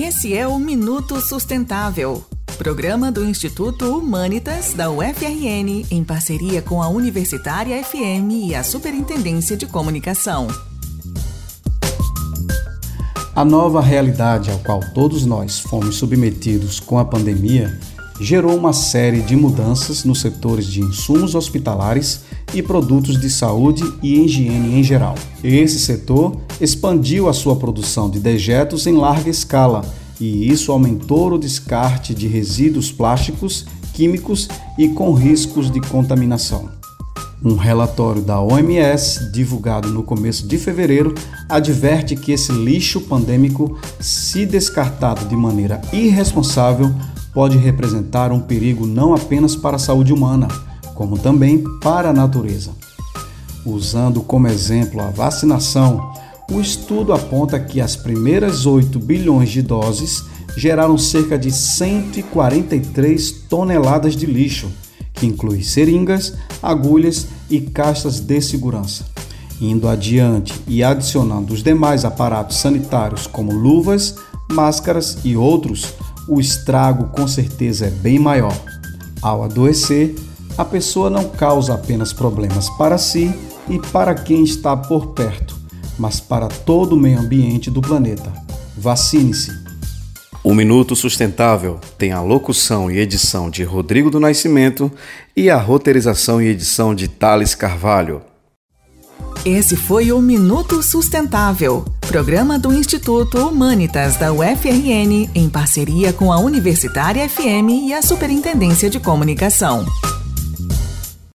Esse é o Minuto Sustentável, programa do Instituto Humanitas da UFRN, em parceria com a Universitária FM e a Superintendência de Comunicação. A nova realidade ao qual todos nós fomos submetidos com a pandemia gerou uma série de mudanças nos setores de insumos hospitalares e produtos de saúde e higiene em geral. Esse setor expandiu a sua produção de dejetos em larga escala e isso aumentou o descarte de resíduos plásticos, químicos e com riscos de contaminação. Um relatório da OMS, divulgado no começo de fevereiro, adverte que esse lixo pandêmico, se descartado de maneira irresponsável, pode representar um perigo não apenas para a saúde humana, como também para a natureza. Usando como exemplo a vacinação, o estudo aponta que as primeiras 8 bilhões de doses geraram cerca de 143 toneladas de lixo, que inclui seringas, agulhas e caixas de segurança. Indo adiante e adicionando os demais aparatos sanitários como luvas, máscaras e outros, o estrago com certeza é bem maior. Ao adoecer, a pessoa não causa apenas problemas para si e para quem está por perto, mas para todo o meio ambiente do planeta. Vacine-se. O Minuto Sustentável tem a locução e edição de Rodrigo do Nascimento e a roteirização e edição de Thales Carvalho. Esse foi o Minuto Sustentável, programa do Instituto Humanitas da UFRN, em parceria com a Universitária FM e a Superintendência de Comunicação.